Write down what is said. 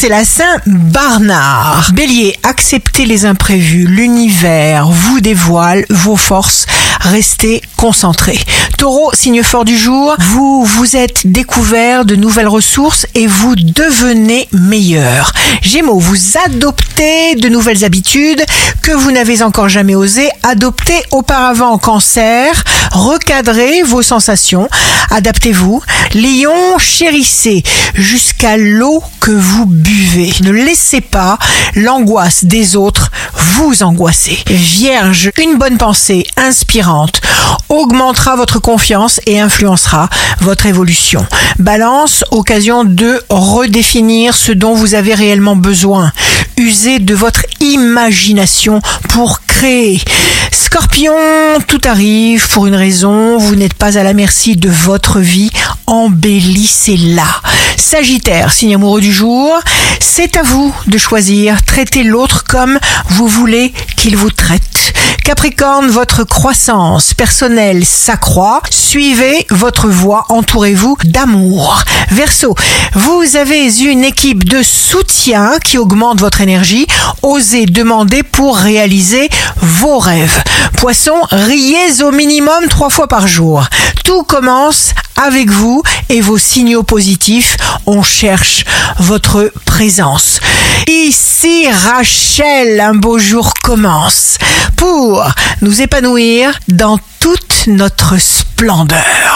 c'est la Saint-Barnard. Bélier, acceptez les imprévus. L'univers vous dévoile vos forces. Restez concentré. Taureau, signe fort du jour, vous vous êtes découvert de nouvelles ressources et vous devenez meilleur. Gémeaux, vous adoptez de nouvelles habitudes que vous n'avez encore jamais osé adopter auparavant. Cancer, recadrez vos sensations, adaptez-vous. Lion, chérissez jusqu'à l'eau que vous buvez. Ne laissez pas l'angoisse des autres vous angoisser. Vierge, une bonne pensée inspirante augmentera votre confiance et influencera votre évolution. Balance, occasion de redéfinir ce dont vous avez réellement besoin. Usez de votre imagination pour créer. Scorpion, tout arrive pour une raison, vous n'êtes pas à la merci de votre vie, embellissez-la. Sagittaire, signe amoureux du jour, c'est à vous de choisir, traitez l'autre comme vous voulez qu'il vous traite. Capricorne, votre croissance personnelle s'accroît. Suivez votre voie, entourez-vous d'amour. Verseau, vous avez une équipe de soutien qui augmente votre énergie. Osez demander pour réaliser vos rêves. Poisson, riez au minimum trois fois par jour. Tout commence avec vous et vos signaux positifs. On cherche votre présence. Ici Rachel, un beau jour commence pour nous épanouir dans toute notre splendeur.